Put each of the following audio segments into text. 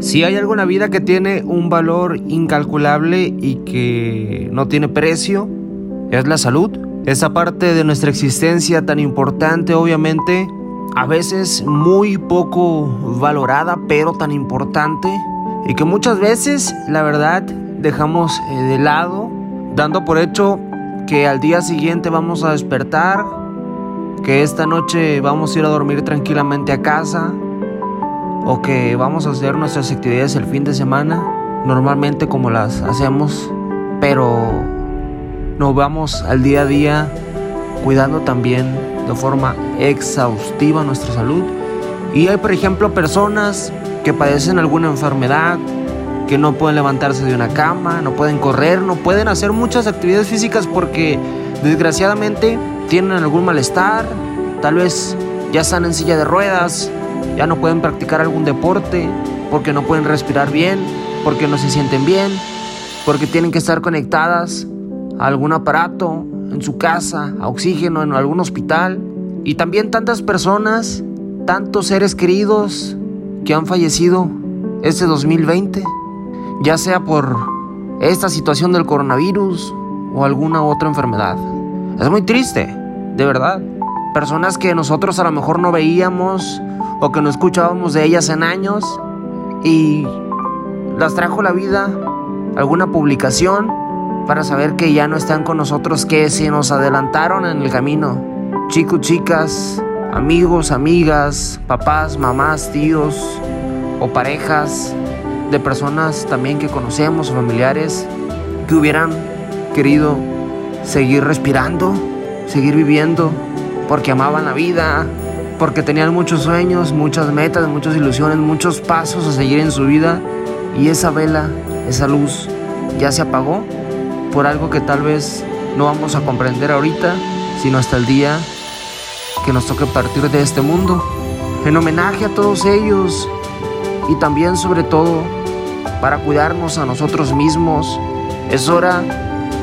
Si hay alguna vida que tiene un valor incalculable y que no tiene precio, es la salud. Esa parte de nuestra existencia tan importante, obviamente, a veces muy poco valorada, pero tan importante, y que muchas veces, la verdad, dejamos eh, de lado, dando por hecho que al día siguiente vamos a despertar, que esta noche vamos a ir a dormir tranquilamente a casa, o que vamos a hacer nuestras actividades el fin de semana, normalmente como las hacemos, pero nos vamos al día a día cuidando también de forma exhaustiva nuestra salud. Y hay, por ejemplo, personas que padecen alguna enfermedad, que no pueden levantarse de una cama, no pueden correr, no pueden hacer muchas actividades físicas porque desgraciadamente tienen algún malestar, tal vez ya están en silla de ruedas, ya no pueden practicar algún deporte porque no pueden respirar bien, porque no se sienten bien, porque tienen que estar conectadas a algún aparato en su casa, a oxígeno en algún hospital. Y también tantas personas, tantos seres queridos que han fallecido este 2020, ya sea por esta situación del coronavirus o alguna otra enfermedad. Es muy triste, de verdad. Personas que nosotros a lo mejor no veíamos o que no escuchábamos de ellas en años y las trajo la vida, alguna publicación para saber que ya no están con nosotros, que se nos adelantaron en el camino. Chicos, chicas, amigos, amigas, papás, mamás, tíos o parejas de personas también que conocemos, familiares, que hubieran querido seguir respirando, seguir viviendo, porque amaban la vida, porque tenían muchos sueños, muchas metas, muchas ilusiones, muchos pasos a seguir en su vida y esa vela, esa luz ya se apagó por algo que tal vez no vamos a comprender ahorita, sino hasta el día que nos toque partir de este mundo. En homenaje a todos ellos y también sobre todo para cuidarnos a nosotros mismos, es hora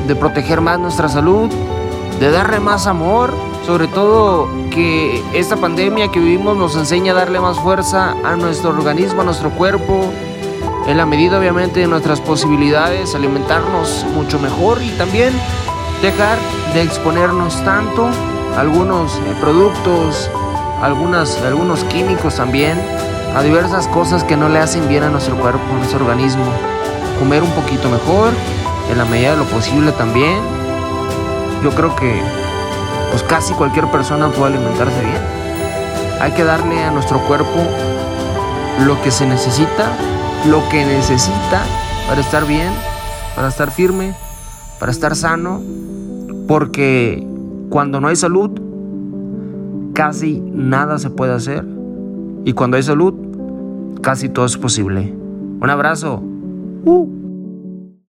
de proteger más nuestra salud, de darle más amor sobre todo que esta pandemia que vivimos nos enseña a darle más fuerza a nuestro organismo, a nuestro cuerpo, en la medida obviamente de nuestras posibilidades, alimentarnos mucho mejor y también dejar de exponernos tanto a algunos eh, productos, algunas, algunos químicos también, a diversas cosas que no le hacen bien a nuestro cuerpo, a nuestro organismo. Comer un poquito mejor, en la medida de lo posible también. Yo creo que pues casi cualquier persona puede alimentarse bien. Hay que darle a nuestro cuerpo lo que se necesita, lo que necesita para estar bien, para estar firme, para estar sano, porque cuando no hay salud, casi nada se puede hacer. Y cuando hay salud, casi todo es posible. Un abrazo. Uh.